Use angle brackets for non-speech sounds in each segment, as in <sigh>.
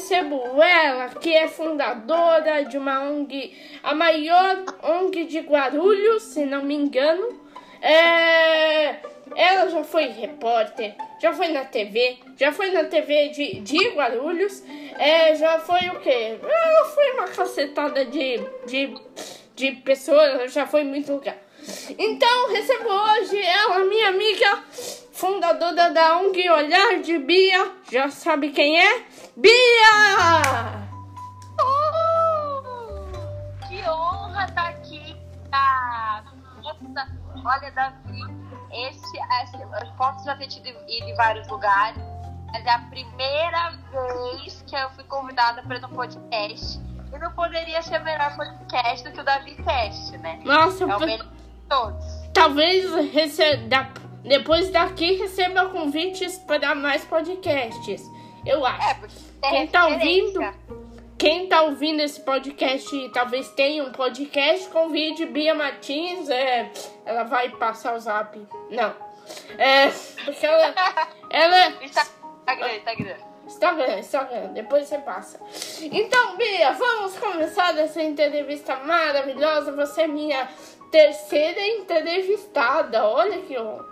recebo ela, que é fundadora de uma ONG, a maior ONG de Guarulhos, se não me engano. É, ela já foi repórter, já foi na TV, já foi na TV de, de Guarulhos, é, já foi o quê? Ela foi uma cacetada de, de, de pessoas, já foi muito lugar. Então, recebo hoje ela, minha amiga, fundadora da ONG Olhar de Bia. Já sabe quem é? Bia! Uh, que honra estar aqui. Ah, nossa, olha, Davi, esse, esse, eu posso já ter tido ido em vários lugares, mas é a primeira vez que eu fui convidada para ir no podcast. E não poderia ser melhor podcast do que o Davi Cast, né? Nossa, é o melhor todos. Talvez receba, depois daqui receba convites para mais podcasts. Eu acho. É, porque quem tá ouvindo, quem tá ouvindo esse podcast talvez tenha um podcast, convide Bia Martins, é, ela vai passar o zap. Não. É, porque ela. <laughs> ela Instagram, Instagram. Instagram, Instagram, depois você passa. Então, Bia, vamos começar essa entrevista maravilhosa. Você é minha terceira entrevistada. Olha que honra.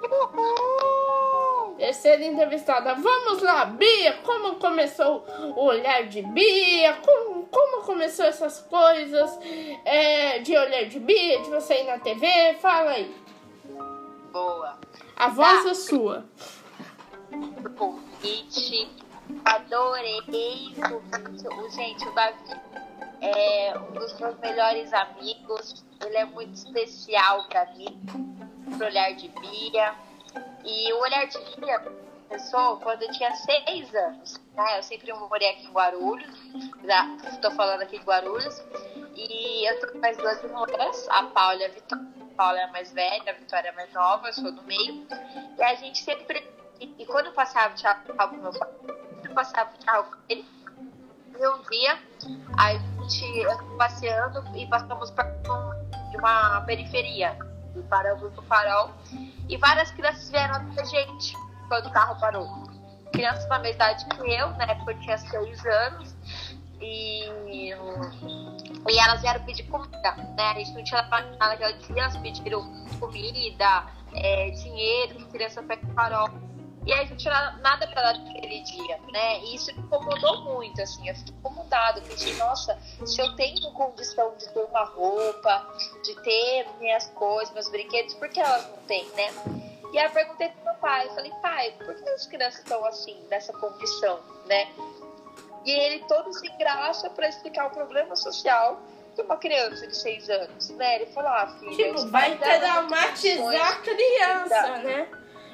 Terceira entrevistada. Vamos lá, Bia. Como começou o olhar de Bia? Como, como começou essas coisas é, de olhar de Bia, de você ir na TV? Fala aí. Boa. A voz tá. é sua. Convite. Adorei o convite. Gente, o Davi é um dos meus melhores amigos. Ele é muito especial para mim, pro olhar de Bia. E o olhar de Bia começou quando eu tinha seis anos. Né? Eu sempre morei aqui em Guarulhos, já estou falando aqui de Guarulhos. E eu tenho mais duas irmãs, a Paula e a Vitória. A Paula é a mais velha, a Vitória é a mais nova, eu sou do meio. E a gente sempre. E, quando eu passava de carro com meu pai, eu passava de carro com ele um dia, a gente passeando e passamos por de uma periferia. E paramos no farol. E várias crianças vieram até a gente quando o carro parou. Crianças da mesma idade que eu, na época eu tinha seis anos. E, e elas vieram pedir comida, né? A gente não tinha nada naquele dia, elas pediram comida, é, dinheiro, que criança pega farol e a gente tinha nada para dar naquele dia, né? E isso me incomodou muito, assim, eu fiquei incomodado, pensei, nossa, se eu tenho condição de ter uma roupa, de ter minhas coisas, meus brinquedos, por que elas não têm, né? E aí eu perguntei pro meu pai, eu falei, pai, por que as crianças estão assim, nessa condição, né? E ele todo sem graça para explicar o problema social de uma criança de seis anos, né? Ele falou, ah, filha... Tipo, vai traumatizar a criança, né?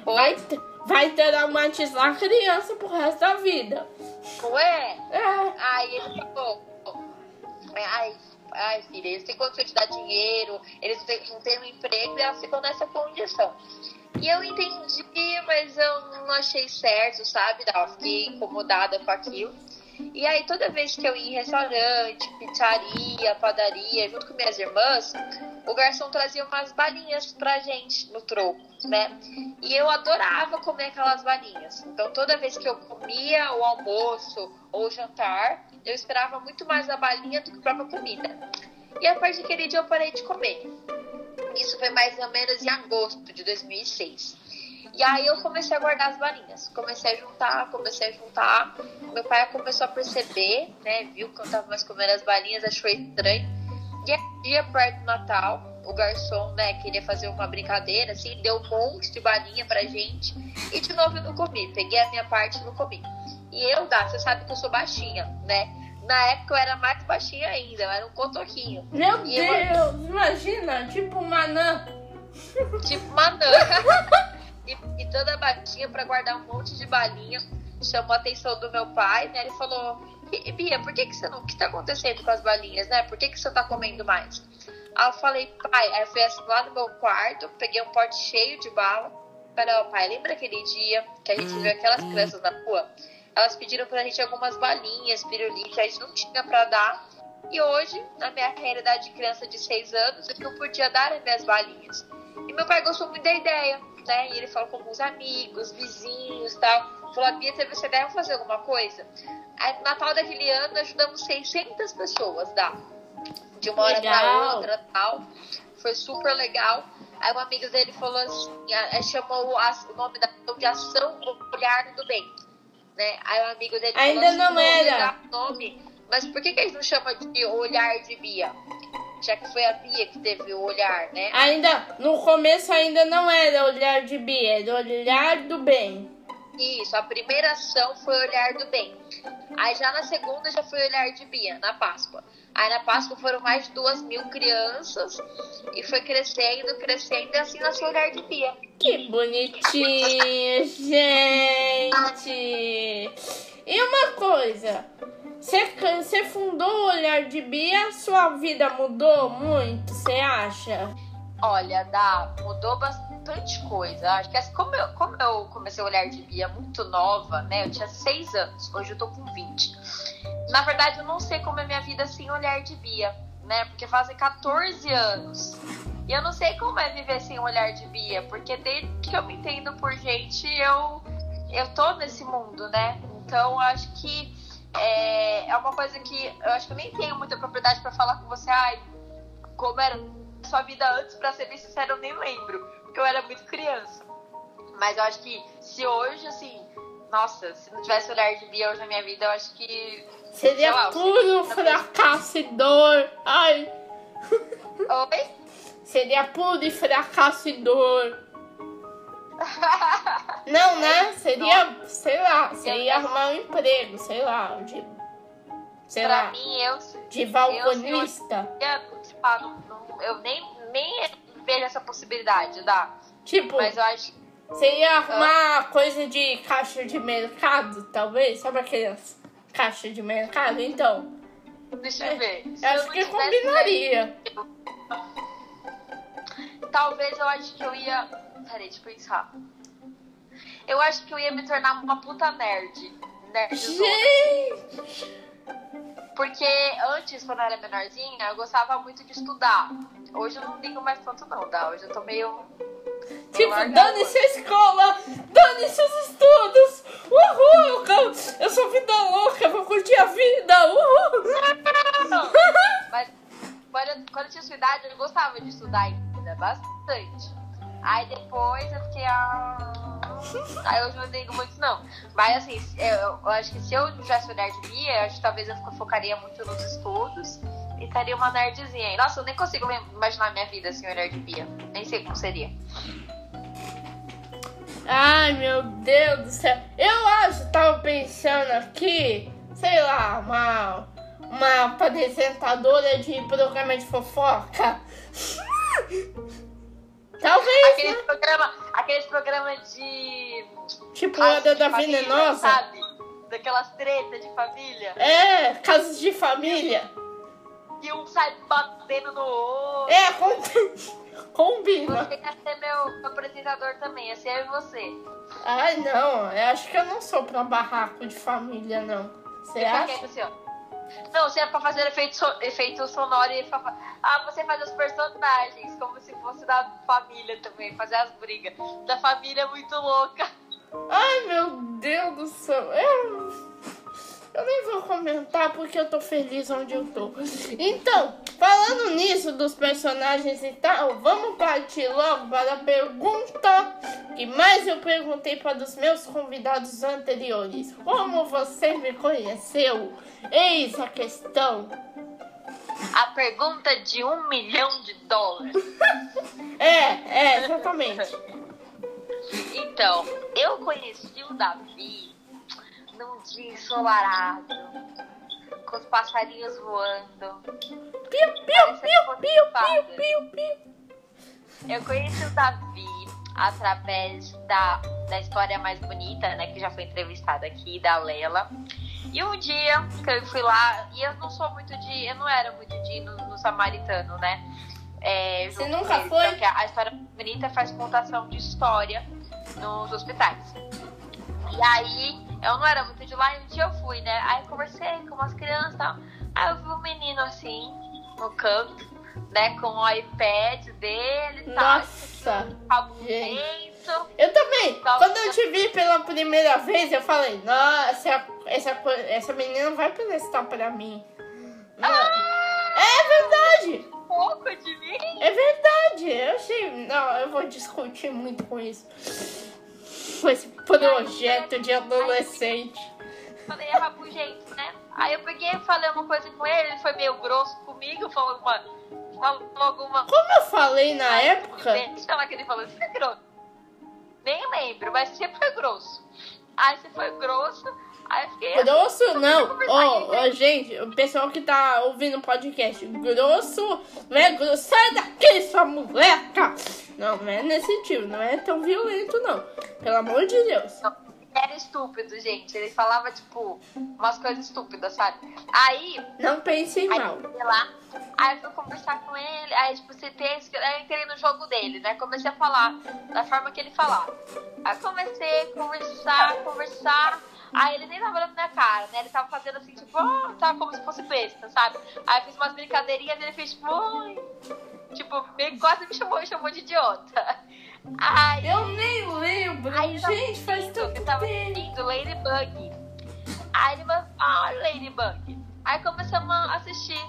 Vai, vai traumatizar a criança pro resto da vida. Ué? É. Aí ele falou, ai, ai filha, eles têm condição de dar dinheiro, eles não têm um emprego e elas ficam nessa condição. E eu entendi, mas eu não achei certo, sabe? Eu fiquei incomodada com aquilo. E aí, toda vez que eu ia em restaurante, pizzaria, padaria, junto com minhas irmãs, o garçom trazia umas balinhas pra gente no troco, né? E eu adorava comer aquelas balinhas. Então, toda vez que eu comia o almoço ou o jantar, eu esperava muito mais a balinha do que a própria comida. E a partir daquele dia eu parei de comer. Isso foi mais ou menos em agosto de 2006. E aí eu comecei a guardar as balinhas. Comecei a juntar, comecei a juntar. Meu pai começou a perceber, né? Viu que eu tava mais comendo as balinhas, achou estranho. E aí, dia perto do Natal, o garçom, né, queria fazer uma brincadeira, assim, deu um monte de balinha pra gente. E de novo eu não comi. Peguei a minha parte e não comi. E eu, Dá, você sabe que eu sou baixinha, né? Na época eu era mais baixinha ainda, eu era um cotoquinho. Meu e Deus, eu... imagina, tipo manã. Tipo manã. <laughs> e, e toda batinha para guardar um monte de balinha. Chamou a atenção do meu pai, né? Ele falou: Bia, por que, que você não. O que tá acontecendo com as balinhas, né? Por que, que você tá comendo mais? Aí eu falei, pai, aí eu fui assim lá no meu quarto, peguei um pote cheio de bala. Falei, ó, pai, lembra aquele dia que a gente viu aquelas hum. crianças na rua? Elas pediram pra gente algumas balinhas, pirulito, a gente não tinha pra dar. E hoje, na minha realidade de criança de 6 anos, eu não podia dar as minhas balinhas. E meu pai gostou muito da ideia né? E ele falou com alguns amigos, vizinhos e tal. Falou, Bia teve essa ideia, vamos fazer alguma coisa? Aí, no Natal daquele ano, ajudamos 600 pessoas, dá. De uma hora pra outra tal. Foi super legal. Aí um amigo dele falou assim, a- chamou a- o nome da de Ação Olhar do Bem. Né? Aí o amigo dele Ainda falou assim, não "Pô, era." nome, mas por que, que eles não chamam de Olhar de Bia? Já que foi a Bia que teve o olhar, né? Ainda, no começo ainda não era olhar de Bia, era olhar do bem. Isso, a primeira ação foi olhar do bem. Aí já na segunda já foi olhar de Bia, na Páscoa. Aí na Páscoa foram mais de duas mil crianças e foi crescendo, crescendo e assim nasceu o olhar de Bia. Que bonitinho, <laughs> gente! E uma coisa, você, fundou o Olhar de Bia, sua vida mudou muito, você acha? Olha, dá, mudou bastante coisa. Acho que assim, como eu, como eu comecei a olhar de Bia muito nova, né? Eu tinha seis anos, hoje eu tô com 20. Na verdade, eu não sei como é minha vida sem olhar de Bia, né? Porque fazem 14 anos. E eu não sei como é viver sem olhar de Bia, porque desde que eu me entendo por gente, eu, eu tô nesse mundo, né? Então, acho que é, é uma coisa que eu acho que eu nem tenho muita propriedade pra falar com você. Ai, como era sua vida antes, pra ser bem sincero, eu nem lembro, porque eu era muito criança. Mas eu acho que se hoje, assim, nossa, se não tivesse olhar de Bia hoje na minha vida, eu acho que. Seria lá, puro seria- fracasso e dor. Ai, Oi? seria puro e fracasso e dor. <laughs> Não, né? Seria, sei lá, você ia arrumar um emprego, sei lá, de, sei pra lá, mim, eu, de balconista. eu, ah, não- não- eu nem, nem vejo essa possibilidade, dá. Tipo, Mas eu acho que você ia arrumar coisa de caixa de mercado, talvez? Sabe aquelas caixas de mercado? Então, Deixa eu ver. Se eu acho que combinaria. Talvez eu acho que eu ia. Deixa eu pensar. Eu acho que eu ia me tornar uma puta nerd. Nerdzona. Gente! Porque antes, quando eu era menorzinha, eu gostava muito de estudar. Hoje eu não ligo mais tanto, não, tá? Hoje eu tô meio. Tipo, dane-se a escola, dane-se os estudos, uhul, eu, eu sou vida louca, vou curtir a vida, uhul. Mas quando eu, quando eu tinha sua idade, eu gostava de estudar ainda, bastante. Aí depois eu fiquei. Ah... Aí hoje não ligo muito, não. Mas assim, eu, eu acho que se eu tivesse Bia, eu acho que talvez eu focaria muito nos estudos e estaria uma nerdzinha aí. Nossa, eu nem consigo imaginar minha vida sem olhar de Bia. Nem sei como seria. Ai, meu Deus do céu. Eu acho, tava pensando aqui, sei lá, uma, uma apresentadora de programa de fofoca. <laughs> Talvez, Aqueles programa, aqueles programa de. tipo, Hora de da família, Venenosa. Sabe? Daquelas tretas de família. É, casos de família. Que um sai batendo no outro. É, com- <laughs> combina. Você quer ser meu, apresentador também, assim eu e você. Ai, não, eu acho que eu não sou pra barraco de família, não. Você Fica acha? quieto assim, ó. Não, se é pra fazer efeito, so- efeito sonoro e Ah, você faz os personagens, como se fosse da família também, fazer as brigas. Da família é muito louca. Ai, meu Deus do céu. Eu, eu nem vou comentar porque eu tô feliz onde eu tô. Então, falando nisso dos personagens e tal, vamos partir logo para a pergunta que mais eu perguntei para os meus convidados anteriores. Como você me conheceu? Eis a questão. A pergunta de um milhão de dólares. <laughs> É, é, exatamente. Então, eu conheci o Davi num dia ensolarado, com os passarinhos voando. Piu, piu, piu, piu, piu, piu, piu. Eu conheci o Davi através da, da história mais bonita, né? Que já foi entrevistada aqui, da Lela. E um dia que eu fui lá, e eu não sou muito de. Eu não era muito de no, no samaritano, né? É, Você nunca eles, foi? Porque a história bonita faz contação de história nos hospitais. E aí, eu não era muito de lá, e um dia eu fui, né? Aí eu conversei com umas crianças e tal. Aí eu vi um menino assim, no canto. né, com o iPad dele e tal. Nossa, gente. Eu também. Nossa. Quando eu te vi pela primeira vez, eu falei, nossa, essa, essa menina vai prestar pra mim. Ah! É verdade. Um pouco de mim. É verdade. Eu achei. Não, eu vou discutir muito com isso. Com esse projeto de adolescente. Falei, é rabugento, né? Aí eu peguei e falei uma coisa com ele, ele foi meio grosso comigo, falou alguma. Falou alguma Como eu falei na época. Deixa eu lá que ele falou, você é grosso. Nem lembro, mas você foi grosso. Aí você foi grosso, aí. Grosso não. Aí Ó, ó, gente, o pessoal que tá ouvindo o podcast, grosso não é grosso. Sai daqui, sua moleca! Não, não é nesse sentido, não é tão violento, não. Pelo amor de Deus. Era estúpido, gente. Ele falava, tipo, umas coisas estúpidas, sabe? Aí, Não pensem aí mal. fui lá, aí eu fui conversar com ele, aí, tipo, citei, aí eu entrei no jogo dele, né? Comecei a falar da forma que ele falava. Aí comecei a conversar, conversar. Aí ele nem tava olhando na minha cara, né? Ele tava fazendo assim, tipo, ah, tava como se fosse besta, sabe? Aí eu fiz umas brincadeirinhas e ele fez, tipo, oi. Tipo, meio- quase me chamou, me chamou de idiota. Aí Eu nem lembro. Aí eu tava gente, faz tanto eu tava tempo. assistindo Ladybug. Aí ele falou, ah, Ladybug. Aí começamos a assistir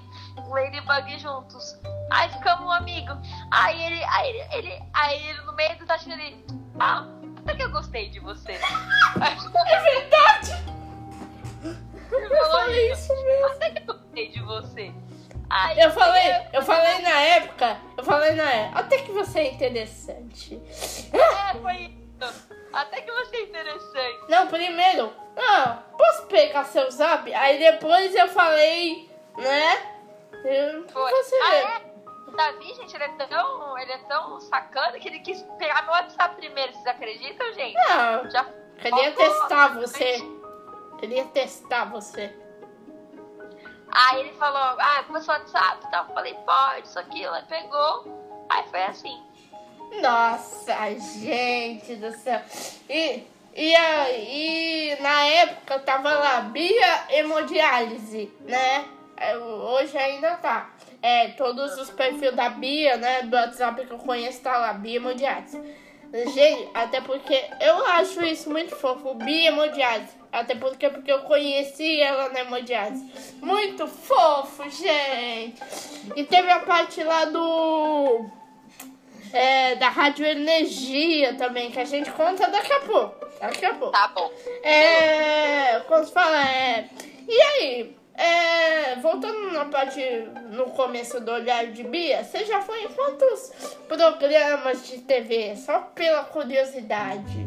Ladybug juntos. Aí ficamos um amigo. Aí ele, aí ele, aí ele no meio do taxinho ele, ah, que eu gostei de você. <laughs> É verdade. Ele Eu falei isso. isso mesmo. Até que eu gostei de você. Aí Eu falei, eu falei na época, eu falei na época, até que você é interessante. É, foi isso. Até que você é interessante. Não, primeiro, não, posso pegar seu zap? Aí depois eu falei, né? Eu, Foi. você Ah, é? O Davi, gente, ele é tão, ele é tão sacana que ele quis pegar meu WhatsApp primeiro. Vocês acreditam, gente? Não, Já queria faltou- testar você. Queria testar você. Aí ele falou, ah, começou o WhatsApp e tal. Eu falei, pode, isso aqui. Ela pegou. Aí foi assim. Nossa, gente do céu. E, e, aí, na época tava lá, Bia Hemodiálise, né? É, Hoje ainda tá. É, todos os perfis da Bia, né? Do WhatsApp que eu conheço tá lá, Bia Hemodiálise. Gente, até porque eu acho isso muito fofo, Bia Hemodiálise. Até porque, porque eu conheci ela na Hemodiálise. Muito fofo, gente. E teve a parte lá do é, da Rádio Energia também, que a gente conta daqui a pouco. Daqui a pouco. Tá bom. É. Como se fala? É, e aí? É, voltando na parte no começo do olhar de Bia, você já foi em quantos programas de TV? Só pela curiosidade.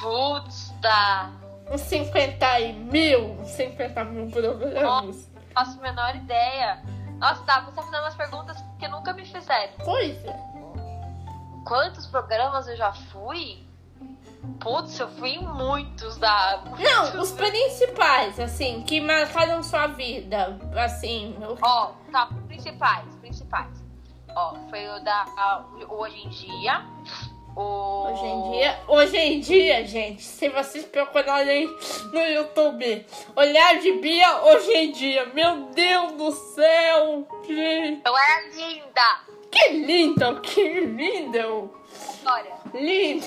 Putz, tá. Uns 50 e mil, uns 50 mil programas. Faço a menor ideia. Nossa, tá, você fazendo umas perguntas que nunca me fizeram. Pois é. Quantos programas eu já fui? Putz, eu fui em muitos da. Não, os principais, assim, que marcaram sua vida. Assim, Ó, tá, principais, principais. Ó, foi o da a- Hoje em Dia. O... Hoje em dia, hoje em dia, gente, se vocês procurarem no YouTube, olhar de Bia hoje em dia, meu Deus do céu, gente, Eu era linda! que lindo, que lindo, Olha, lindo.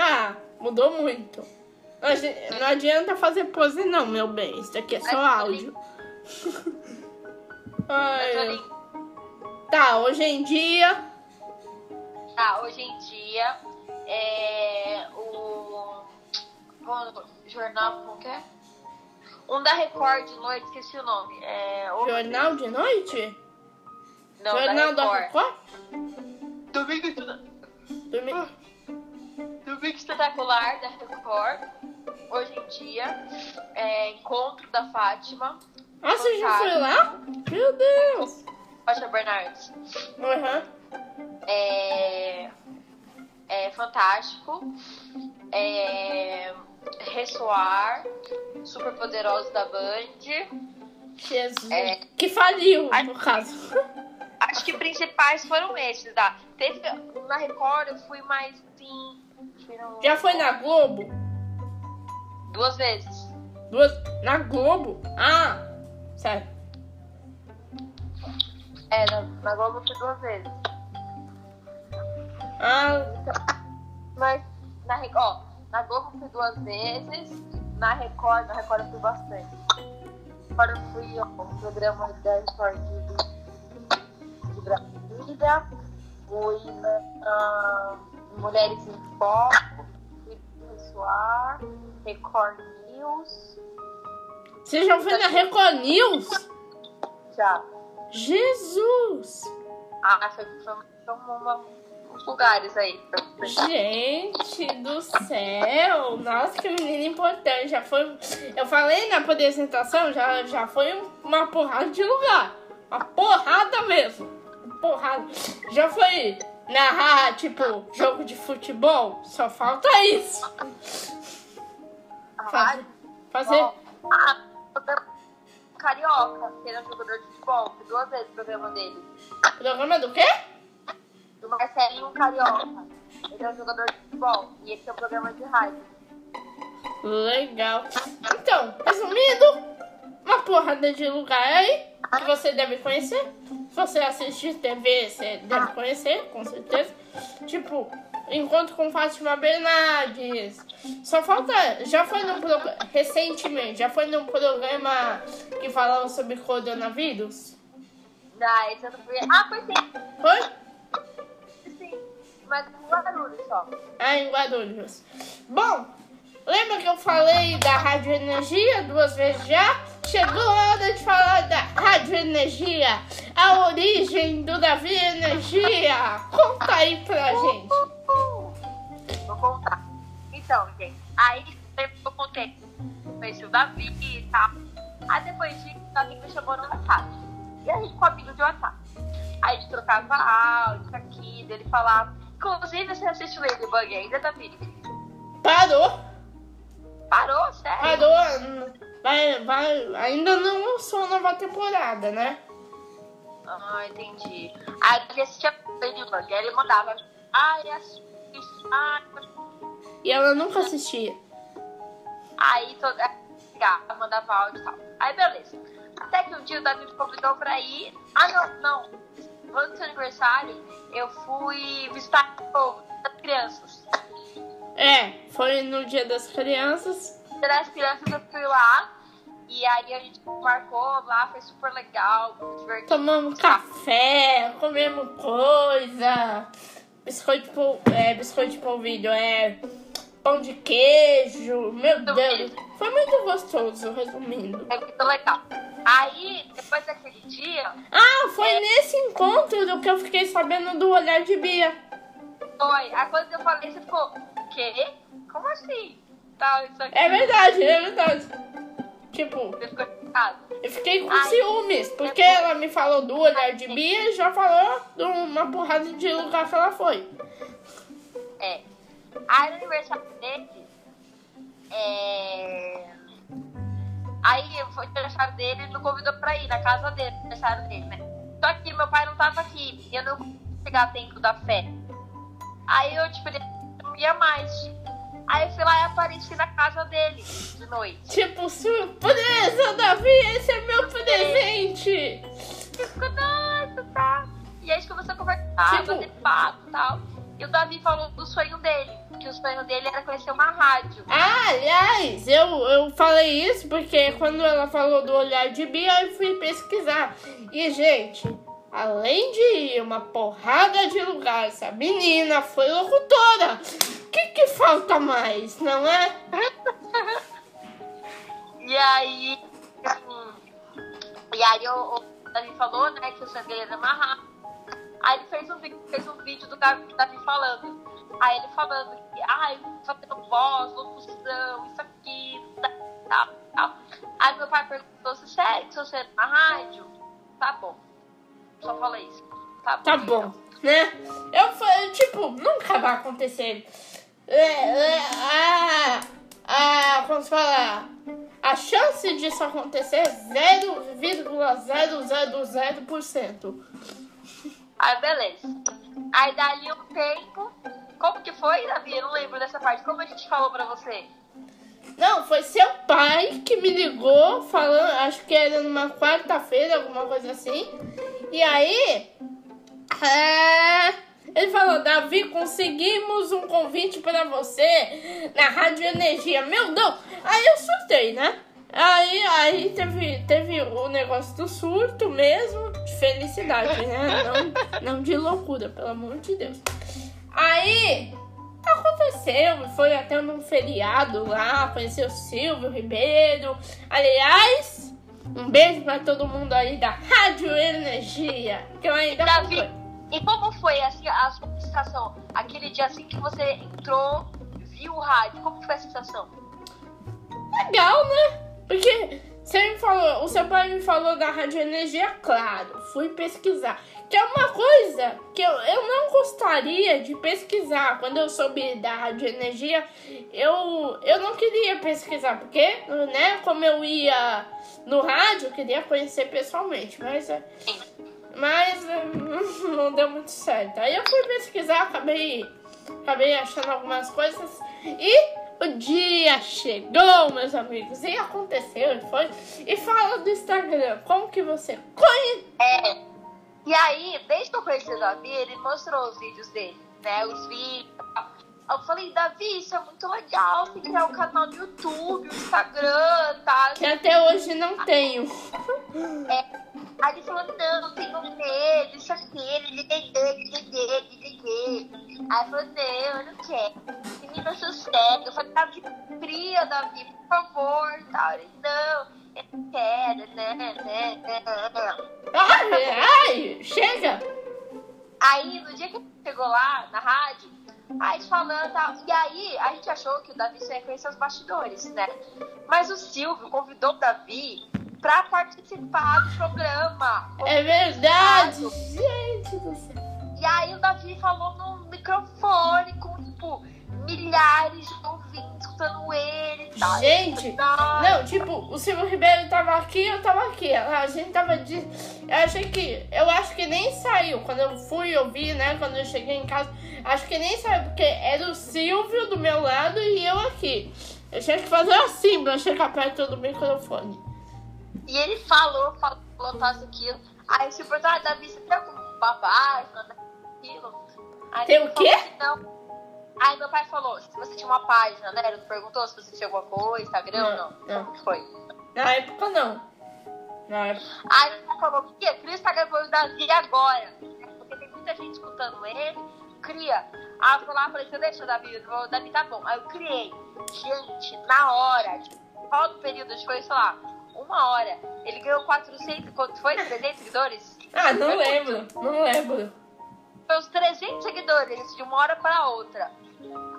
Ah, mudou muito. Não adi- Não adianta fazer pose não, meu bem, isso aqui é só áudio. Ai, tá, hoje em dia, Tá, hoje em dia é o, o jornal, como que é? Um da Record de noite, esqueci o nome. É, o, jornal de noite? não, jornal da da Record. Record? Domingo, Espetacular- Domingo- Domingo Espetacular da Record. Hoje em dia é Encontro da Fátima. Ah, você já foi lá? Meu Deus. Fátima Bernardes. Aham. é, é fantástico, é, ressoar, super poderoso da Band. Jesus. É. Que faliu, no caso. Acho que principais foram esses, tá? Teve na Record eu fui mais sim. Já foi na Globo? duas vezes. Duas... Na Globo? Ah, sério. É, na, na Globo fui duas vezes. Ah, Mas na Record, ó, na Globo fui duas vezes, na Record, na Record eu fui bastante. Agora eu fui um programa da Record de, de Brasília, fui na, na Mulheres em Foco, fui Pessoar, Record News, você já foi na Record News? já. Jesus! Ah, foi, foi, foi uma, uns lugares aí. Gente do céu! Nossa, que menina importante. Já foi. Eu falei na apresentação, já, já foi uma porrada de lugar. Uma porrada mesmo. Porrada. Já foi narrar, tipo, jogo de futebol? Só falta isso. Fazer. fazer ah, Carioca, que ele é um jogador de futebol, duas vezes o programa dele. programa do quê? Do Marcelinho Carioca. Ele é um jogador de futebol e esse é um programa de rádio. Legal. Então, resumindo, uma porrada de lugar aí que você deve conhecer. Se você assistir TV, você deve conhecer, com certeza. Tipo, Encontro com Fátima Bernardes. Só falta. Já foi num programa. Recentemente, já foi num programa que falava sobre coronavírus? Ah, esse eu não fui. Ah, foi sim. Foi? Sim. Mas um barulho só. Ah, em Guarulhos. Bom, lembra que eu falei da Rádio Energia duas vezes já? Chegou a hora de falar da Rádio Energia, a origem do Davi Energia. Conta aí pra gente. Vou contar. Então, gente, aí eu contei. Conheci o Davi e tal. Aí depois disso, o Davi me chamou no WhatsApp. E a gente ficou amigo de WhatsApp. Aí a gente trocava áudio, aqui, dele falava. Inclusive, você assiste o Ladybug ainda, Davi? Parou, Parou, sério? parou. Vai, vai, ainda não lançou a nova temporada, né? Ah, entendi. Aí ele assistia Ladybug. Aí ele mandava. Ai, assiste. Ai, E ela nunca assistia. Aí toda. Ligava, mandava áudio e tal. Aí beleza. Até que um dia o Davi me convidou pra ir. Ah, não, não. Antes do seu aniversário, eu fui visitar o povo das crianças. É, foi no Dia das Crianças. Das crianças eu fui lá. E aí a gente marcou lá, foi super legal, muito divertido. Tomamos café, comemos coisa. Biscoito, pol- é, biscoito de polvilho, é pão de queijo. Meu Deus, foi muito gostoso, resumindo. É muito legal. Aí, depois daquele dia, Ah, foi nesse encontro do que eu fiquei sabendo do olhar de Bia. foi. Aí quando eu falei, você ficou, quê? Como assim? Tal, isso aqui. É verdade, é verdade. Tipo, Você ficou chocado. eu fiquei com ciúmes, porque ela me falou do olhar de Bia e já falou de uma porrada de lugar que ela foi. É. Aí no aniversário dele, é... Aí foi o aniversário dele, ele não convidou pra ir na casa dele, no aniversário dele, né? Só que meu pai não tava aqui, e eu não consegui chegar a tempo da fé. Aí eu, tipo, ele não ia mais. Aí eu fui lá e apareci na casa dele, de noite. Tipo, surpresa, Davi, esse é meu presente. Ficou, nossa, tá. E aí a gente começou a conversar, Tipo- bater papo e tal. E o Davi falou do sonho dele, que o sonho dele era conhecer uma rádio. Ah, aliás, eu, eu falei isso porque quando ela falou do olhar de Bia, eu fui pesquisar. E, gente, além de ir uma porrada de lugar, essa menina foi locutora. O que, que falta mais, não é? <laughs> E aí, hum, e aí o, o Davi falou, né, que o dele era rádio. Aí ele fez um fez um vídeo do Davi, do Davi falando. Aí ele falando que, ai, fazendo voz, locução, isso aqui, tal, tal. Aí meu pai perguntou se que se você é na rádio, tá bom. Só falei isso. Tá bom. Tá bom, né? Eu falei, tipo, nunca vai acontecer. É, é, a, a, como se fala? A chance disso acontecer é 0,0000%. Aí beleza. Aí dali um tempo. Como que foi, Davi? Eu não lembro dessa parte. Como a gente falou pra você? Não, foi seu pai que me ligou falando, acho que era numa quarta-feira, alguma coisa assim. E aí, é, ele falou, Davi, conseguimos um convite para você na Rádio Energia. Meu Deus! Aí eu surtei, né? Aí, aí teve, teve o negócio do surto mesmo, de felicidade, né? Não, não de loucura, pelo amor de Deus. Aí aconteceu, foi até num feriado lá, conheceu o Silvio Ribeiro. Aliás, um beijo para todo mundo aí da Rádio Energia, que eu ainda Davi, e como foi assim, a sua sensação? Aquele dia assim que você entrou, viu o rádio, como foi a sensação? Legal, né? Porque você me falou, o seu pai me falou da Rádio Energia, claro, fui pesquisar. Que é uma coisa que eu, eu não gostaria de pesquisar. Quando eu soube da Rádio Energia, eu, eu não queria pesquisar, porque, né, como eu ia no rádio, eu queria conhecer pessoalmente, mas, mas <laughs> não deu muito certo. Aí eu fui pesquisar, acabei, acabei achando algumas coisas e o dia chegou, meus amigos, e aconteceu, e foi. E fala do Instagram, como que você conhece? É. E aí, desde que eu conheci o Davi, ele mostrou os vídeos dele, né? Os vídeos. Eu falei, Davi, isso é muito legal, que criar um canal no YouTube, o Instagram, tá? Que até hoje não tenho. É. Aí ele falou, não, não tenho medo, isso aqui, ele Aí eu falei, não, eu não quero. Menina, sossega. Eu falei, Davi, cria, Davi, por favor, tal. Ele, não, eu não quero, né, né, né, Ai, ai, chega! Aí, no dia que chegou lá, na rádio, a gente falando tal. E aí, a gente achou que o Davi só ia conhecer os bastidores, né? Mas o Silvio convidou o Davi pra participar do programa. É verdade! Gente do céu. E aí o Davi falou no microfone com, tipo, milhares de ouvintes escutando ele e tal. Gente, não, tipo, o Silvio Ribeiro tava aqui, eu tava aqui. A gente tava de. Eu achei que. Eu acho que nem saiu. Quando eu fui ouvir, né? Quando eu cheguei em casa, acho que nem saiu, porque era o Silvio do meu lado e eu aqui. Eu tinha que fazer assim pra chegar perto do microfone. E ele falou, falou, falou, tal, aquilo. Aí o Silvio, ah, Davi, você tá com papai, aquilo. Aí Tem o quê? Não. Aí meu pai falou, se você tinha uma página, né? Ele perguntou se você tinha alguma coisa, Instagram ou não. Não. Como que foi? Na época não. Na época. Aí meu pai falou, cria, cria o Instagram do Davi agora. Porque tem muita gente escutando ele. Cria. Aí eu fui lá e falei, você deixa o Davi? O Davi tá bom. Aí eu criei. Gente, na hora, tipo, qual do período? Que foi, sei lá, uma hora. Ele ganhou 400, quanto foi? 300 seguidores? Ah, não lembro. Não lembro. Foi uns 300 seguidores de uma hora pra outra.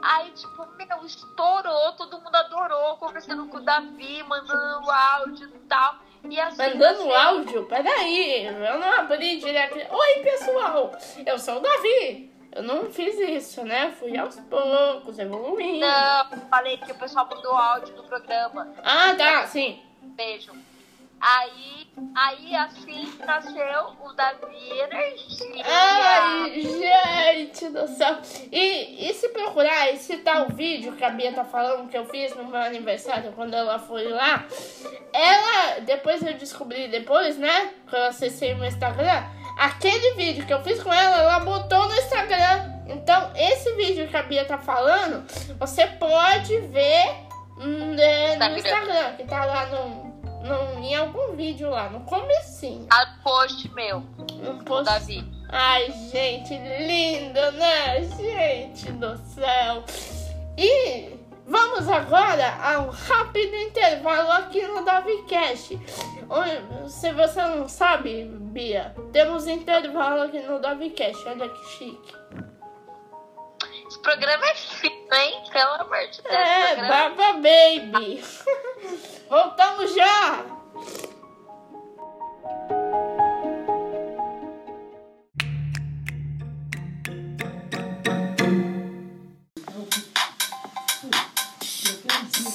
Aí, tipo, meu, estourou, todo mundo adorou, conversando com o Davi, mandando áudio e tal. E assim, Mandando você- áudio? Peraí, eu não abri direto. Oi, pessoal, eu sou o Davi. Eu não fiz isso, né? Fui aos poucos, evoluindo. Não, falei que o pessoal mandou áudio do programa. Ah, tá, sim. Beijo. Aí, aí assim nasceu o Davi Energia. Ai, gente do céu. E, e se procurar, e se tá o vídeo que a Bia tá falando que eu fiz no meu aniversário quando ela foi lá, ela, depois eu descobri depois, né? Que eu acessei o meu Instagram, aquele vídeo que eu fiz com ela, ela botou no Instagram. Então, esse vídeo que a Bia tá falando, você pode ver hum, é, no. Instagram, que tá lá no, no, em algum vídeo lá, no comecinho. A post meu, o post Davi. Ai, gente, lindo, né? Gente do céu. E vamos agora a um rápido intervalo aqui no DaviCast. Oi, Se você não sabe, Bia, temos intervalo aqui no DaviCast. Olha que chique. Esse programa é fino, hein? Pelo amor de Deus. É, programa... Baba Baby. <laughs> Voltamos já.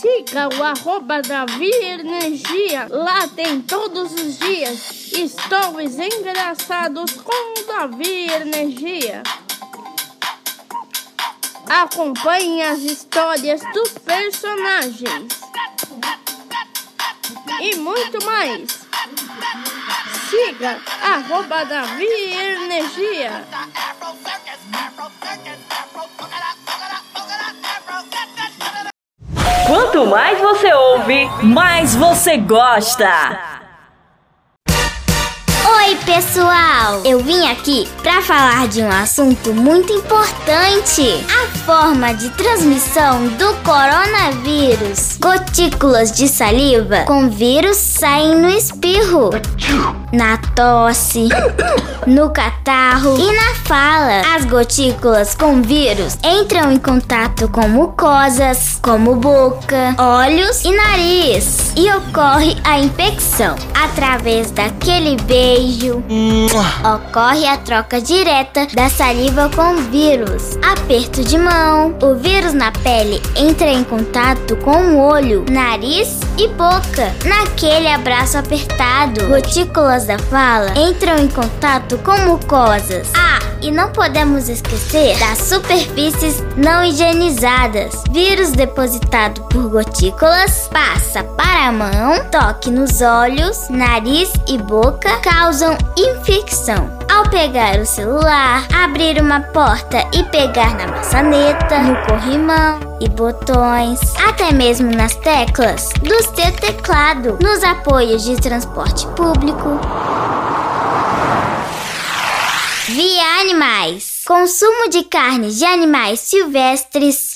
Siga o arroba Davi Energia. Lá tem todos os dias stories engraçados com o Davi Energia. Acompanhe as histórias dos personagens. E muito mais. siga arroba Davi Energia. Quanto mais você ouve, mais você gosta. Pessoal! Eu vim aqui para falar de um assunto muito importante: a forma de transmissão do coronavírus. Gotículas de saliva com vírus saem no espirro, na tosse, no catarro e na fala. As gotículas com vírus entram em contato com mucosas, como boca, olhos e nariz, e ocorre a infecção através daquele beijo Ocorre a troca direta da saliva com o vírus. Aperto de mão. O vírus na pele entra em contato com o olho, nariz e boca. Naquele abraço apertado, gotículas da fala entram em contato com mucosas. Ah, e não podemos esquecer das superfícies não higienizadas. Vírus depositado por gotículas passa para a mão, toque nos olhos, nariz e boca, causam infecção. Ao pegar o celular, abrir uma porta e pegar na maçaneta, no corrimão e botões, até mesmo nas teclas do seu teclado, nos apoios de transporte público. Via animais. Consumo de carnes de animais silvestres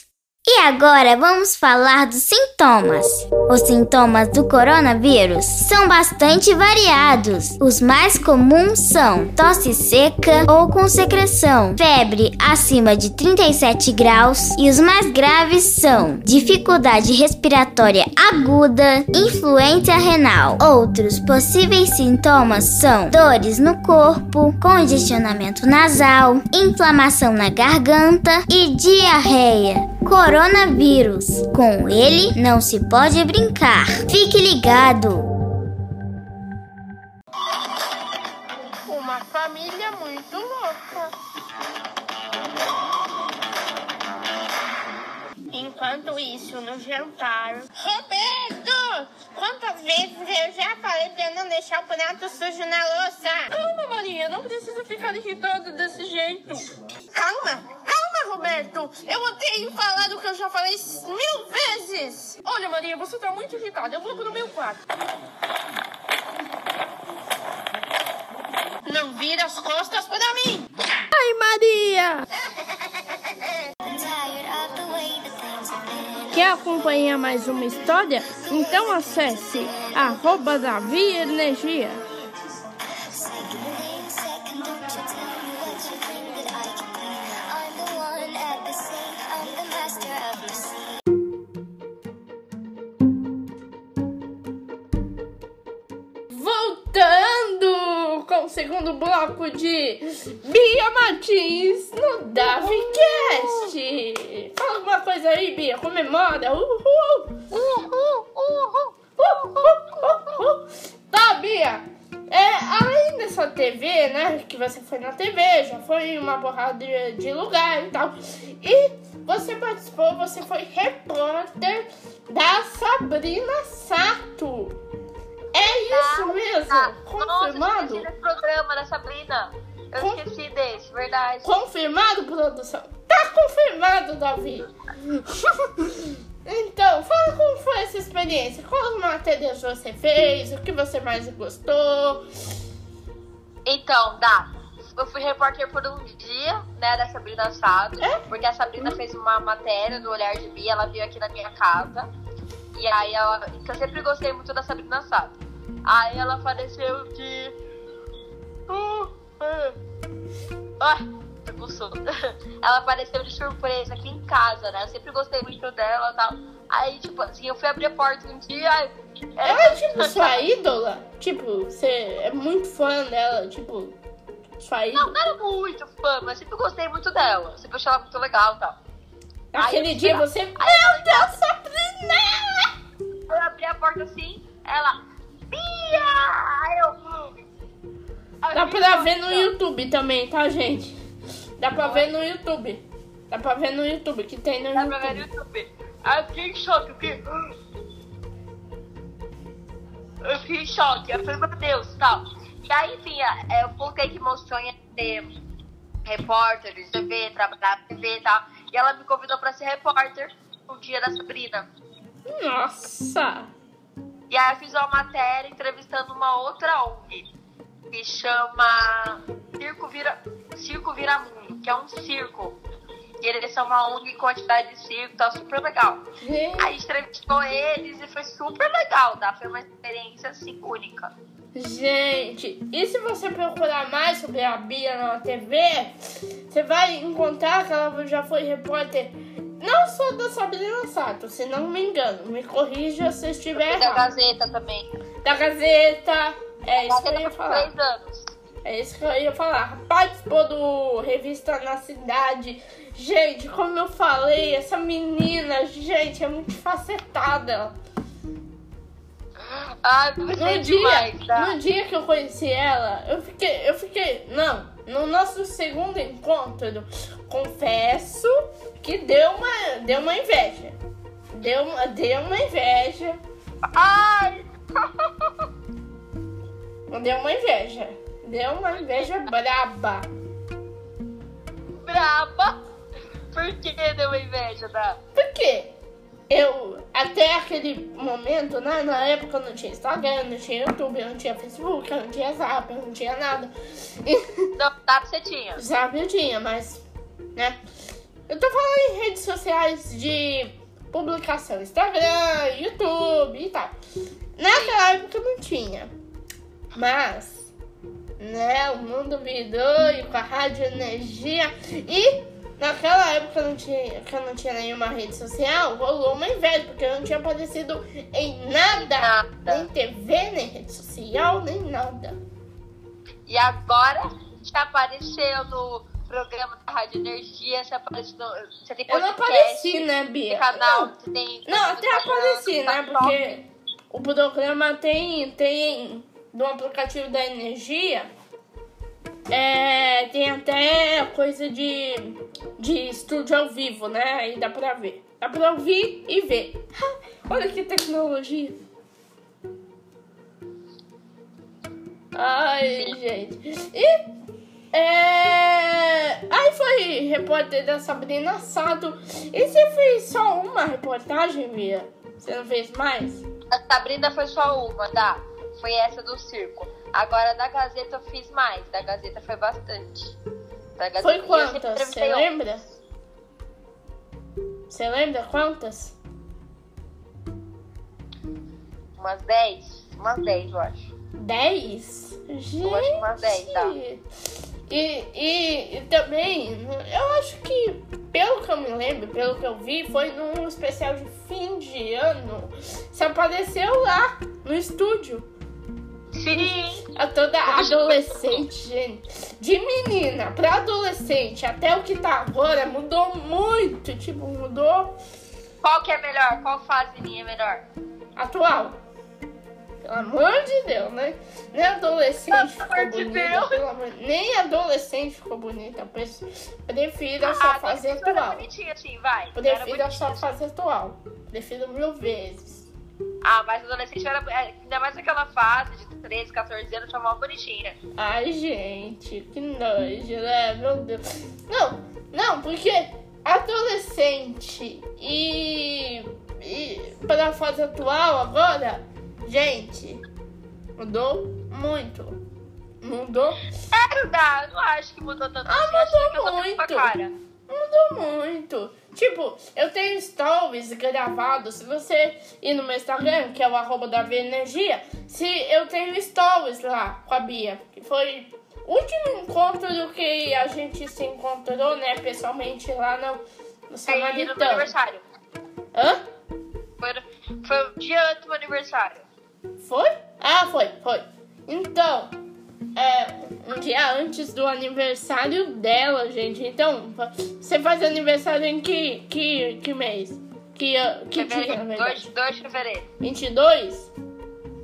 e agora vamos falar dos sintomas. Os sintomas do coronavírus são bastante variados. Os mais comuns são tosse seca ou com secreção, febre acima de 37 graus e os mais graves são dificuldade respiratória aguda, influência renal. Outros possíveis sintomas são dores no corpo, congestionamento nasal, inflamação na garganta e diarreia coronavírus. Com ele não se pode brincar. Fique ligado. Uma família muito louca. Enquanto isso, no jantar. Roberto! Quantas vezes eu já falei pra não deixar o prato sujo na louça? Calma, Maria, não precisa ficar irritado desse jeito. Calma, Roberto. Eu odeio falar do que eu já falei mil vezes. Olha, Maria, você tá muito irritada. Eu vou pro meu quarto. Não vira as costas pra mim. Ai, Maria! Quer acompanhar mais uma história? Então acesse arroba Davi Energia. Bia Martins no DaviCast. Fala alguma coisa aí, Bia. Comemora. Uhul. Uhul. Uhul. Uhul. Tá, Bia. É, além dessa TV, né? Que você foi na TV, já foi em uma porrada de, de lugar e tal. E você participou, você foi repórter da Sabrina Sato. É isso Tá, mesmo? tá. Nossa, eu programa da Sabrina. Eu Com- esqueci desse, verdade. Confirmado, produção? Tá confirmado, Davi. <laughs> então, fala como foi essa experiência. Quais matérias você fez? O que você mais gostou? Então, dá. Eu fui repórter por um dia, né, da Sabrina Sato. É? Porque a Sabrina fez uma matéria no Olhar de Bia, ela veio aqui na minha casa. E aí ela. Eu sempre gostei muito da Sabrina Sato. Aí ela faleceu de. Uh, com sono. <laughs> Ela apareceu de surpresa aqui em casa, né? Eu sempre gostei muito dela e tal. Aí, tipo assim, eu fui abrir a porta um dia. aí- Ela é tipo sua ídola? Tipo, você é muito fã dela, tipo, sua Não, ídola. não era muito fã, mas sempre gostei muito dela. Sempre achei ela muito legal e tal. Aquele dia você. aí Meu Deus, Sabrina! Eu abri a porta assim, ela. Bia! Aí eu. Dá pra ver no YouTube também, tá, gente? Dá pra ver no YouTube. Dá pra ver no YouTube, que tem no Dá pra ver no YouTube. YouTube. Aí eu fiquei em choque, eu fiquei. Eu fiquei em choque. Eu falei, meu Deus, tal. E aí, enfim, é, eu contei que meu sonho é ser repórter de TV, trabalhar na TV e tal. E ela me convidou pra ser repórter no dia da Sabrina. Nossa! E aí eu fiz uma matéria entrevistando uma outra ONG que chama Circo Vira, Circo Vira Mundo, que é um circo. E eles são uma ONG com atividade de circo, tá super legal. Gente, Aí entrevistou eles e foi super legal, tá? Foi uma experiência assim única. gente, e se você procurar mais sobre a Bia na TV, você vai encontrar que ela já foi repórter não só da Sabrina Sato, se não me engano. Me corrija se eu estiver E da errado. Gazeta também. Da Gazeta. É isso que eu ia falar. anos. É isso que eu ia falar. Participou do Revista na Cidade. Gente, como eu falei, essa menina, gente, é muito facetada. Ai, No dia, tá? no dia que eu conheci ela, eu fiquei, eu fiquei, não, no nosso segundo encontro, confesso que deu uma, deu uma inveja. Deu uma, deu uma inveja. Ai! <laughs> Deu uma inveja. Deu uma inveja braba. Braba! Por que deu uma inveja, tá? Porque eu, até aquele momento, né, na época eu não tinha Instagram, não tinha YouTube, eu não tinha Facebook, eu não tinha Zap, eu não tinha nada. <laughs> Não, que você tinha. Zap eu tinha, mas, né, eu tô falando em redes sociais de publicação, Instagram, YouTube e tal. Naquela época eu não tinha, mas, né, o mundo virou e com a rádio energia e Naquela época não tinha, que eu não tinha nenhuma rede social, rolou uma inveja, porque eu não tinha aparecido em nada, Nada. nem TV, nem rede social, nem nada. E agora já apareceu no programa da Rádio Energia, você apareceu no. Você tem Eu não podcast, apareci, né, Bia? Canal, Não, você tem. não até apareci, né, TikTok. porque o programa tem, tem no aplicativo da Energia, é, tem até coisa de, de estúdio ao vivo, né, aí dá pra ver. Dá pra ouvir e ver. <laughs> Olha que tecnologia. Ai, gente. E é... aí foi repórter da Sabrina Sato. E você fez só uma reportagem, Mia? Você não fez mais? A Sabrina foi só uma, tá? Foi essa do circo. Agora da Gazeta eu fiz mais. Da Gazeta foi bastante. Da Gazeta, Foi quantas? Você lembra? Você lembra quantas? Umas 10. Umas 10, eu acho. Dez? Gente. Eu acho umas 10, tá? E, e, e também, eu acho que, pelo que eu me lembro, pelo que eu vi, foi num especial de fim de ano. Você apareceu lá, no estúdio. A toda adolescente, gente. De menina pra adolescente, até o que tá agora, mudou muito. Tipo, mudou Qual que é melhor? Qual fase minha é melhor? atual. Pelo amor de Deus, né? Nem adolescente Pelo ficou de bonita. Pelo amor- Nem adolescente ficou bonita. Pre- Prefiro a sua Ah, fase mas era atual. bonitinha assim, vai. Prefiro a sua assim. fase atual. Prefiro mil vezes. Ah, mas adolescente era. é, Ainda mais naquela fase de 13, 14 anos, foi mó bonitinha. Ai, gente, que nojo, né? Meu Deus. Não, não, porque adolescente e, e para a fase atual agora, gente, mudou muito. Mudou, É verdade, eu não acho que mudou tanto Ah, assim. Mudou mesma muito. Mudou muito. Tipo, eu tenho stories gravados. Se você ir no meu Instagram, que é o arroba da Energia, se eu tenho stories lá com a Bia, que foi o último encontro do que a gente se encontrou, né, pessoalmente lá no, no Samaritano. meu aniversário. Hã? Foi, foi o dia do meu aniversário. Foi? Ah, foi, foi. Então, é um dia antes do aniversário dela, gente. Então, você faz aniversário em que, que, que mês? Que, ah, que dia, Fevereiro, 2, verdade? 2 de fevereiro. 22?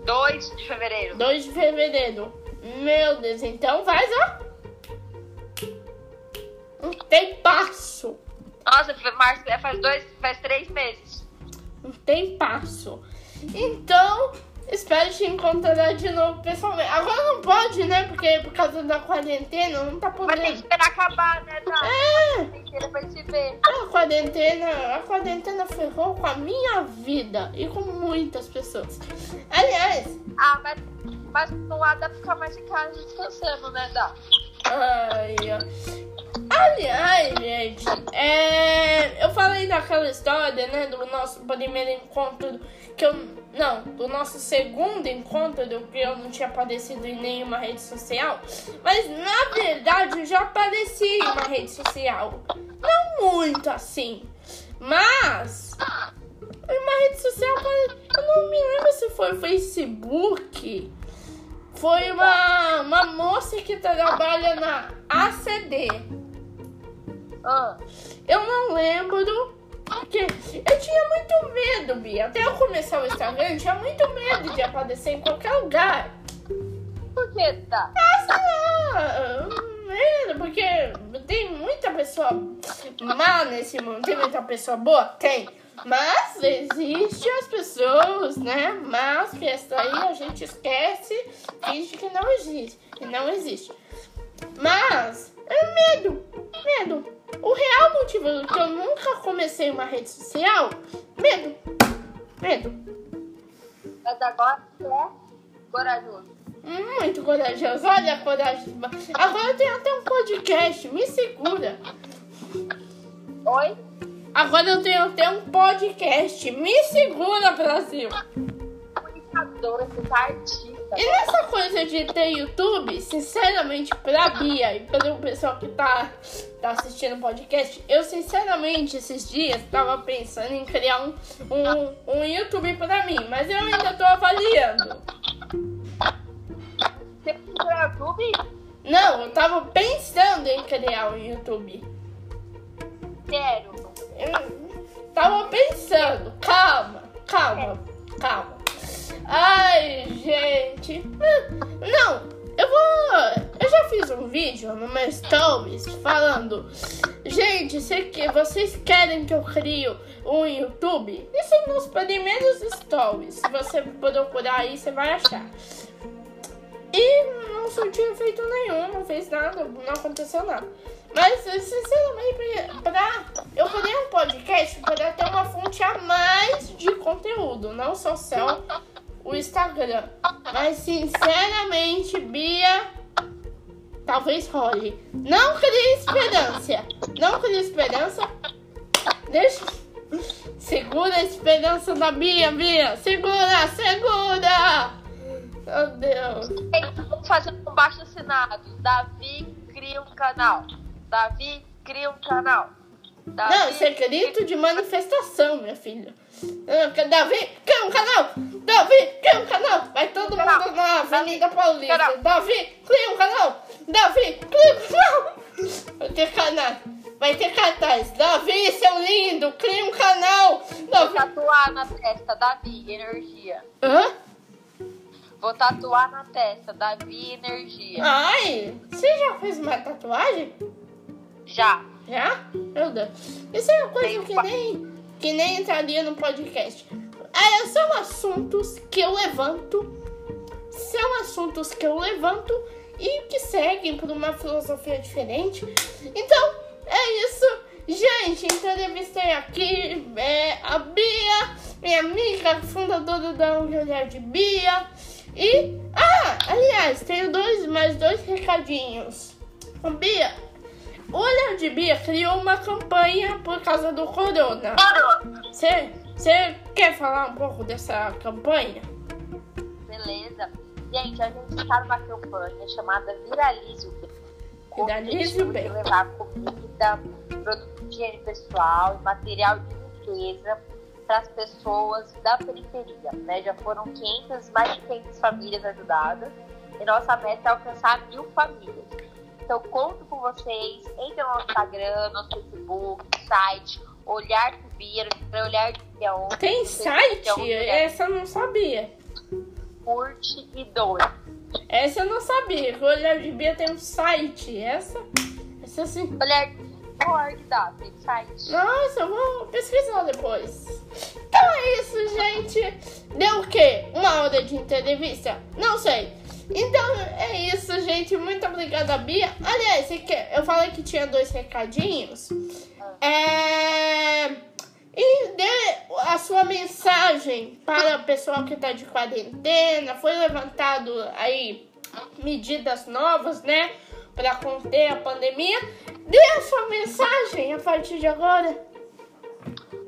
2 de fevereiro. 2 de fevereiro. Meu Deus, então faz, ó. Um tempasso. Nossa, é, faz dois, faz três meses. Um tempasso. Então, Espero te encontrar de novo pessoalmente. Agora não pode, né? Porque por causa da quarentena não tá Mas tem que podendo. esperar acabar, né, Dá? É, que pra se ver. a quarentena, a quarentena ferrou com a minha vida e com muitas pessoas. Aliás, Ah, mas, mas não há dá pra ficar mais em casa descansando, né, Dá? ai, ó. Aliás, gente, é, eu falei daquela história, né, do nosso primeiro encontro que eu não, do nosso segundo encontro do que eu não tinha aparecido em nenhuma rede social, mas na verdade eu já apareci em uma rede social, não muito assim, mas uma rede social, eu não me lembro se foi Facebook. Foi uma, uma moça que trabalha na ACD. Ah, Eu não lembro. Porque eu tinha muito medo, Bia. Até eu começar o Instagram, eu tinha muito medo de aparecer em qualquer lugar. por que, Dá? Ah, sei lá. Medo, porque tem muita pessoa má nesse mundo. Tem muita pessoa boa? Tem. Mas existe as pessoas, né? Mas que essa aí a gente esquece, finge que não existe. Que não existe. Mas é medo, medo. O real motivo do que eu nunca comecei uma rede social, medo. Medo. Mas agora é corajoso. Muito corajoso. Olha a coragem. Agora eu tenho até um podcast. Me segura. Oi? Agora eu tenho até um podcast. Me segura, Brasil. Comunicador, esses artistas. E nessa coisa de ter YouTube, sinceramente, pra Bia e para o pessoal que tá, tá assistindo o podcast, eu sinceramente esses dias tava pensando em criar um, um, um YouTube pra mim, mas eu ainda tô avaliando. Você procura YouTube? Não, eu tava pensando em criar um YouTube. Sério. Eu tava pensando, calma, calma, calma. Ai, gente. Não, eu vou. Eu já fiz um vídeo no meu stories falando. Gente, se que vocês querem que eu crie um YouTube? Isso nos primeiros stories. Se você procurar aí, você vai achar. E não surtiu efeito nenhum, não fez nada, não aconteceu nada. Mas, sinceramente, pra criei um podcast para ter uma fonte a mais de conteúdo, não só só o Instagram. Mas, sinceramente, Bia, talvez role. Não crie esperança. Não crie esperança. Deixa. Segura a esperança da Bia, Bia. Segura, segura. Meu Deus. Vamos fazer um baixo assinado. Davi cria um canal. Davi cria um canal. Davi Não, isso é grito de manifestação, minha filha. Ah, Davi, quer um canal? Davi, quer um canal? Vai todo Canal. mundo na Avenida Paulista. Canal. Davi, cria um canal. Davi, cria um canal. Vai ter canal. Vai ter cartaz. Davi, seu lindo, cria um canal. Vou Davi. tatuar na testa, Davi, energia. Hã? Vou tatuar na testa, Davi, energia. Ai, você já fez uma tatuagem? Já. Já? Meu Deus. Isso é uma coisa que nem, que nem entraria no podcast. É, são assuntos que eu levanto. São assuntos que eu levanto e que seguem por uma filosofia diferente. Então, é isso. Gente, entrevistei aqui é, a Bia, minha amiga, fundadora da Olhar de Bia. E, ah, aliás, tenho dois, mais dois recadinhos. Bia, o Olhar de Bia criou uma campanha por causa do corona. Você quer falar um pouco dessa campanha? Beleza. Gente, a gente está numa campanha chamada Viralize o Bem. Viralize o Bem. levar comida, produto de higiene pessoal e material de limpeza para as pessoas da periferia. Né? Já foram 500, mais de 500 famílias ajudadas e nossa meta é alcançar mil famílias. Então, conto com vocês. Entre no Instagram, no Facebook, no site, Olhar de Bia, para Olhar de ontem. Tem site? é Essa eu não sabia. curte e doe. Essa eu não sabia. O Olhar de Bia tem um site. Essa, essa sim. Olhar org dá, tem site. Nossa, eu vou pesquisar depois. Então é isso, gente. Deu o quê? Um uma hora de entrevista? Não sei. Então é isso, gente. Muito obrigada, Bia. Aliás, eu falei que tinha dois recadinhos. É... E dê a sua mensagem para o pessoal que está de quarentena. Foi levantado aí medidas novas, né? Para conter a pandemia. Dê a sua mensagem a partir de agora.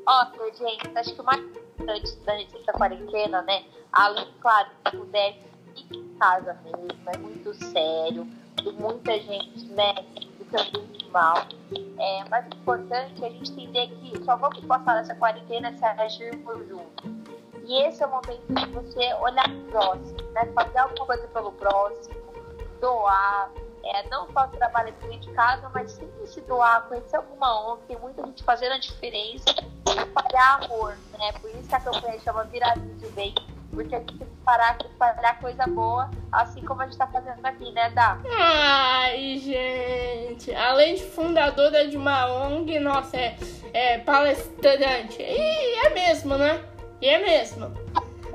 Ó, gente, acho que o mais importante da gente da quarentena, né? Além, claro, se puder, fique em casa mesmo. É muito sério. E muita gente, né? Fica muito mal. É, mas o importante é a gente entender que só vamos passar essa quarentena se agirmos juntos. E esse é o momento de você olhar o próximo, né? Fazer alguma coisa pelo próximo, doar, é, não só trabalhar dentro de casa, mas sempre se doar, conhecer alguma ONG, tem muita gente fazendo a diferença espalhar amor, né? Por isso que a campanha chama Virados de Bem, porque a gente parar de espalhar coisa boa, assim como a gente tá fazendo aqui, né, Dá? Ai, gente, além de fundadora de uma ONG, nossa, é, é palestrante. E é mesmo, né? E é mesmo.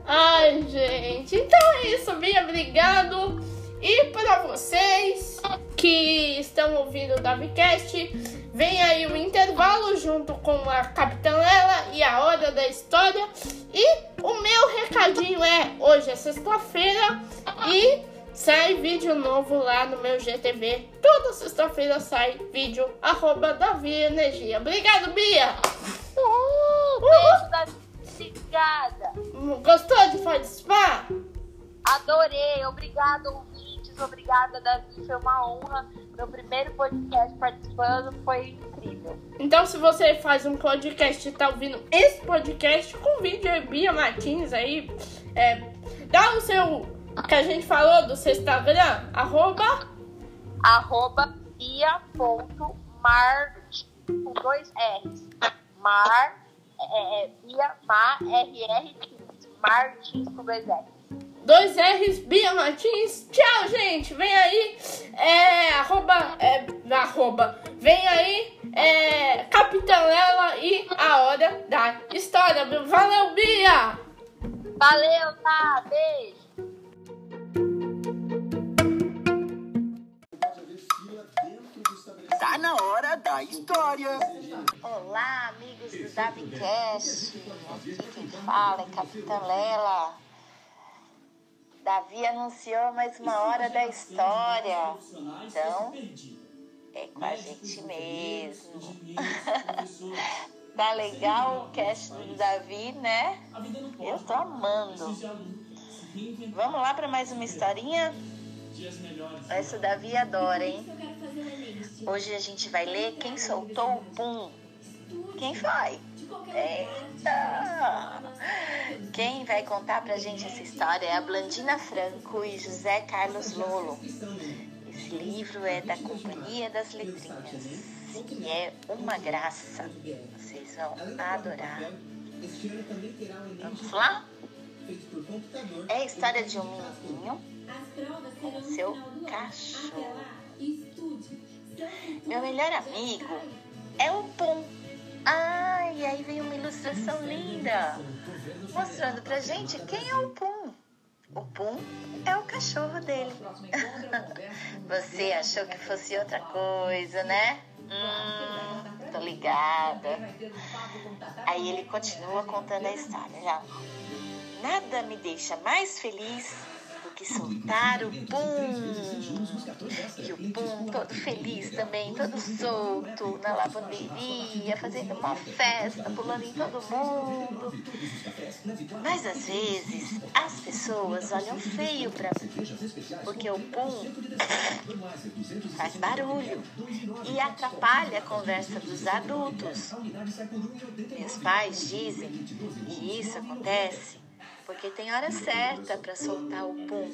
Ai, gente. Então é isso, Bia. Obrigado. E para vocês que estão ouvindo o DaviCast, vem aí o intervalo junto com a Capitã Lela e a Hora da História. E o meu recadinho é: hoje é sexta-feira e sai vídeo novo lá no meu GTV. Toda sexta-feira sai vídeo, arroba Davi Energia. Obrigado, Bia! Uhul! Beijo! Obrigada! Gostou de participar? Adorei! Obrigado, ouvintes! Obrigada, Davi! Foi uma honra. Meu primeiro podcast participando foi incrível. Então, se você faz um podcast e tá ouvindo esse podcast, convide a Bia Martins aí. É, dá o seu que a gente falou do seu Instagram, arroba arroba bia.mart com dois R's. Mar é, é, Bia Mar RR Martins com dois R's. Dois R's, Bia Martins. Tchau, gente. Vem aí. É. Arroba. É, arroba. Vem aí. É. Capitão Ela e a hora da história. Valeu, Bia! Valeu, tá? Beijo! Tá na hora da história. Olá, amigos do DaviCast. Aqui quem fala é Capitã Lela. Davi anunciou mais uma hora da história. Então, é com a gente mesmo. <laughs> tá legal o cast do Davi, né? Eu tô amando. Vamos lá para mais uma historinha? Essa o Davi adora, hein? Hoje a gente vai ler Quem Soltou o Pum. Quem foi? Eita! Quem vai contar pra gente essa história é a Blandina Franco e José Carlos Lolo. Esse livro é da Companhia das Letrinhas e é uma graça. Vocês vão adorar. Vamos lá? É a história de um menininho com seu cachorro. Meu melhor amigo é o Pum. Ah, e aí vem uma ilustração linda, mostrando pra gente quem é o Pum. O Pum é o cachorro dele. <laughs> Você achou que fosse outra coisa, né? Hum, tô ligada. Aí ele continua contando a história. Já. Nada me deixa mais feliz que soltar o pum. E o pum todo feliz também, todo solto na lavanderia, fazendo uma festa, pulando em todo mundo. Mas às vezes as pessoas olham feio para mim, porque o pum faz barulho e atrapalha a conversa dos adultos. Meus pais dizem que isso acontece porque tem hora certa para soltar o pum.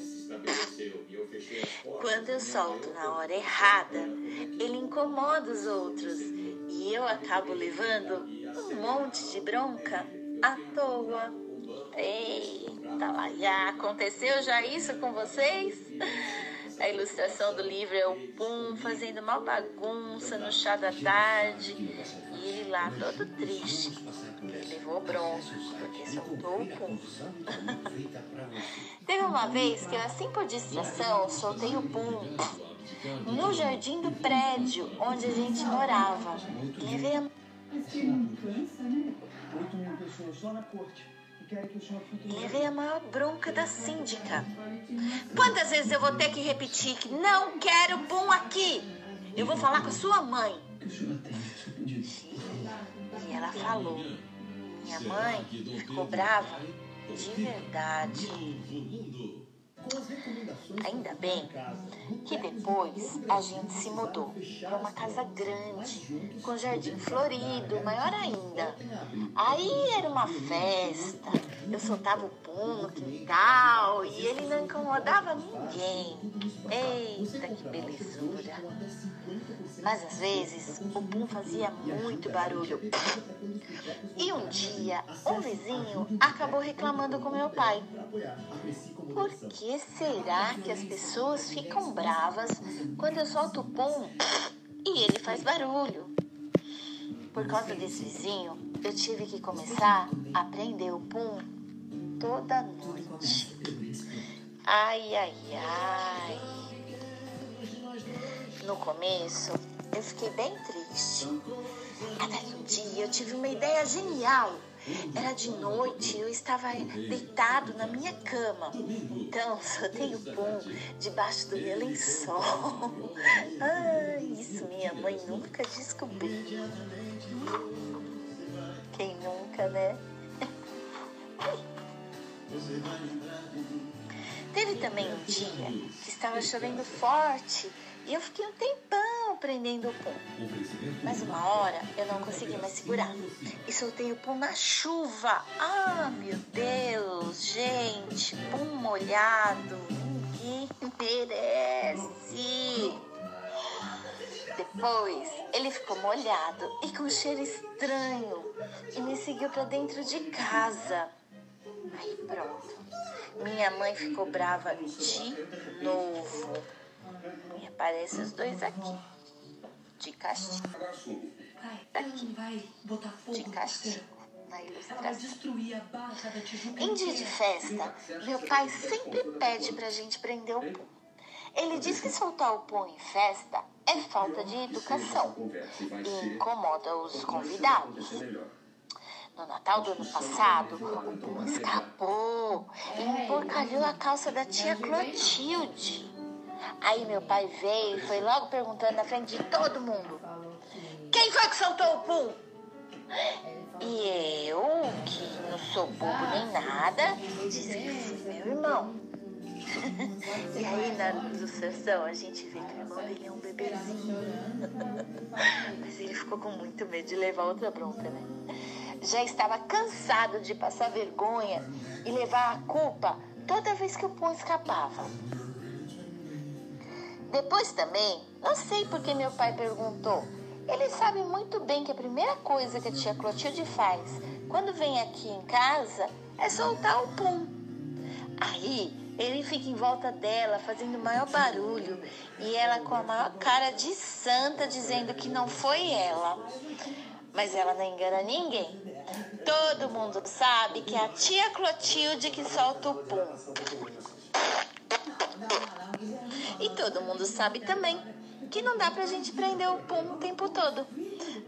Quando eu solto na hora errada, ele incomoda os outros e eu acabo levando um monte de bronca à toa. Eita, lá já aconteceu já isso com vocês? A ilustração do livro é o Pum fazendo mal bagunça no chá da tarde e ele lá todo triste. Ele levou bronca porque soltou o Pum. <laughs> Teve uma vez que eu, assim por distração, soltei o Pum no jardim do prédio onde a gente morava. Levei a Levei a maior bronca da síndica. Quantas vezes eu vou ter que repetir que não quero pum aqui? Eu vou falar com a sua mãe. E ela falou. Minha mãe ficou brava de verdade. Ainda bem que depois a gente se mudou para uma casa grande, com jardim florido, maior ainda. Aí era uma festa, eu soltava o pum no quintal e não incomodava ninguém. Eita, que belezura! Mas às vezes o pum fazia muito barulho. E um dia, um vizinho acabou reclamando com meu pai. Por que será que as pessoas ficam bravas quando eu solto o pum e ele faz barulho? Por causa desse vizinho, eu tive que começar a prender o pum toda noite. Ai, ai, ai. No começo, eu fiquei bem triste. Até um dia eu tive uma ideia genial. Era de noite, eu estava deitado na minha cama. Então, <laughs> soltei o pum debaixo do meu lençol. <laughs> Ai, isso minha mãe nunca descobriu. Quem nunca, né? <laughs> Teve também um dia que estava chovendo forte e eu fiquei um tempão prendendo o pum. Mas uma hora eu não consegui mais segurar e soltei o pum na chuva. Ah, meu Deus, gente, pum molhado, ninguém merece. Depois ele ficou molhado e com um cheiro estranho e me seguiu para dentro de casa. Aí pronto. Minha mãe ficou brava de novo. E aparecem os dois aqui. De castigo. Aqui. De castigo. Na ilustração. Em dia de festa, meu pai sempre pede pra gente prender o pum. Ele diz que soltar o pum em festa é falta de educação e incomoda os convidados. No Natal do ano passado, o Pum escapou e emporcalhou a calça da tia Clotilde. Aí meu pai veio e foi logo perguntando na frente de todo mundo: Quem foi que soltou o Pum? E eu, que não sou bobo nem nada, disse que foi meu irmão. <laughs> e aí na ilustração a gente vê que o irmão dele é um bebezinho. <laughs> Mas ele ficou com muito medo de levar outra bronca, né? Já estava cansado de passar vergonha e levar a culpa toda vez que o pão escapava. Depois também, não sei por que meu pai perguntou. Ele sabe muito bem que a primeira coisa que a tia Clotilde faz quando vem aqui em casa é soltar o pum. Aí ele fica em volta dela, fazendo o maior barulho, e ela com a maior cara de santa, dizendo que não foi ela. Mas ela não engana ninguém. Todo mundo sabe que é a tia Clotilde que solta o pum. E todo mundo sabe também que não dá pra gente prender o pum o tempo todo.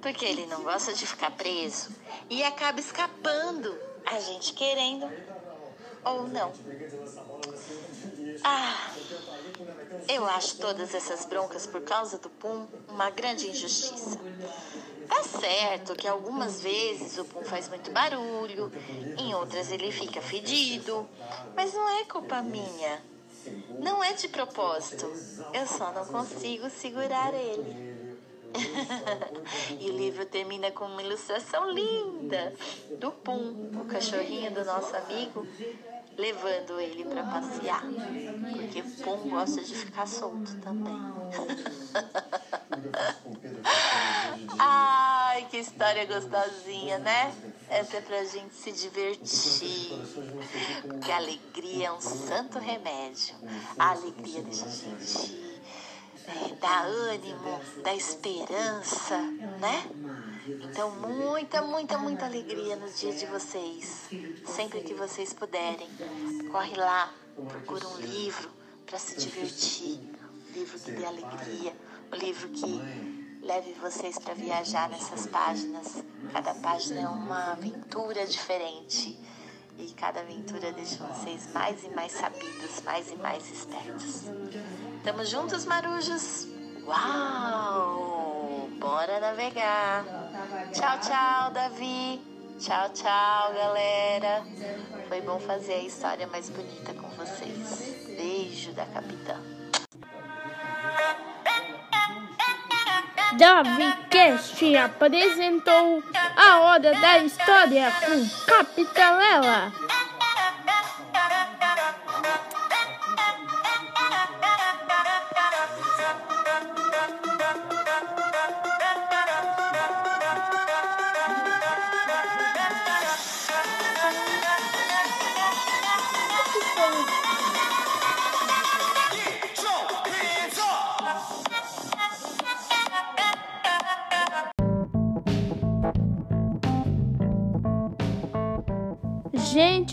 Porque ele não gosta de ficar preso e acaba escapando, a gente querendo ou não. Ah, eu acho todas essas broncas por causa do Pum uma grande injustiça. Tá certo que algumas vezes o Pum faz muito barulho, em outras ele fica fedido, mas não é culpa minha. Não é de propósito. Eu só não consigo segurar ele. <laughs> e o livro termina com uma ilustração linda do Pum, o cachorrinho do nosso amigo, levando ele para passear, porque o Pum gosta de ficar solto também. <laughs> Ai, que história gostosinha, né? Essa é pra gente se divertir. Porque alegria é um santo remédio. A alegria deixa a gente é, ânimo, dá esperança, né? Então, muita, muita, muita alegria no dia de vocês. Sempre que vocês puderem, corre lá, procura um livro para se divertir. Um livro que dê alegria, um livro que leve vocês para viajar nessas páginas. Cada página é uma aventura diferente. E cada aventura deixa vocês mais e mais sabidos, mais e mais espertos. Tamo juntos, marujos? Uau! Bora navegar! Tchau, tchau, Davi! Tchau, tchau, galera! Foi bom fazer a história mais bonita com vocês. Beijo da capitã. Davi Cast apresentou a hora da história com Capitã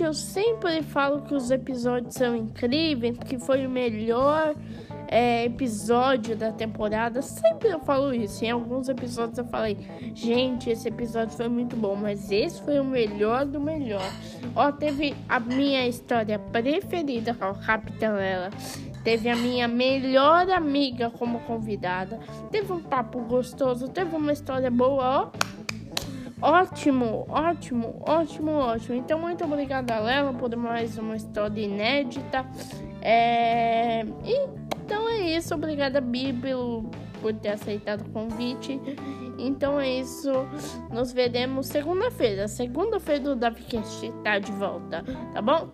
Eu sempre falo que os episódios são incríveis, que foi o melhor é, episódio da temporada. Sempre eu falo isso. Em alguns episódios eu falei, gente, esse episódio foi muito bom, mas esse foi o melhor do melhor. Ó, teve a minha história preferida com a Capitã Lela. Teve a minha melhor amiga como convidada. Teve um papo gostoso, teve uma história boa, ó. Ótimo, ótimo, ótimo, ótimo. Então, muito obrigada, Lela, por mais uma história inédita. É... Então é isso. Obrigada, Bibi, por ter aceitado o convite. Então é isso. Nos veremos segunda-feira. Segunda-feira o DaviCast tá de volta, tá bom?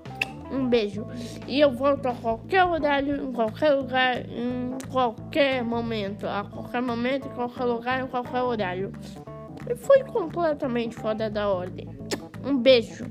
Um beijo. E eu volto a qualquer horário, em qualquer lugar, em qualquer momento. A qualquer momento, em qualquer lugar, em qualquer horário foi completamente fora da ordem. Um beijo.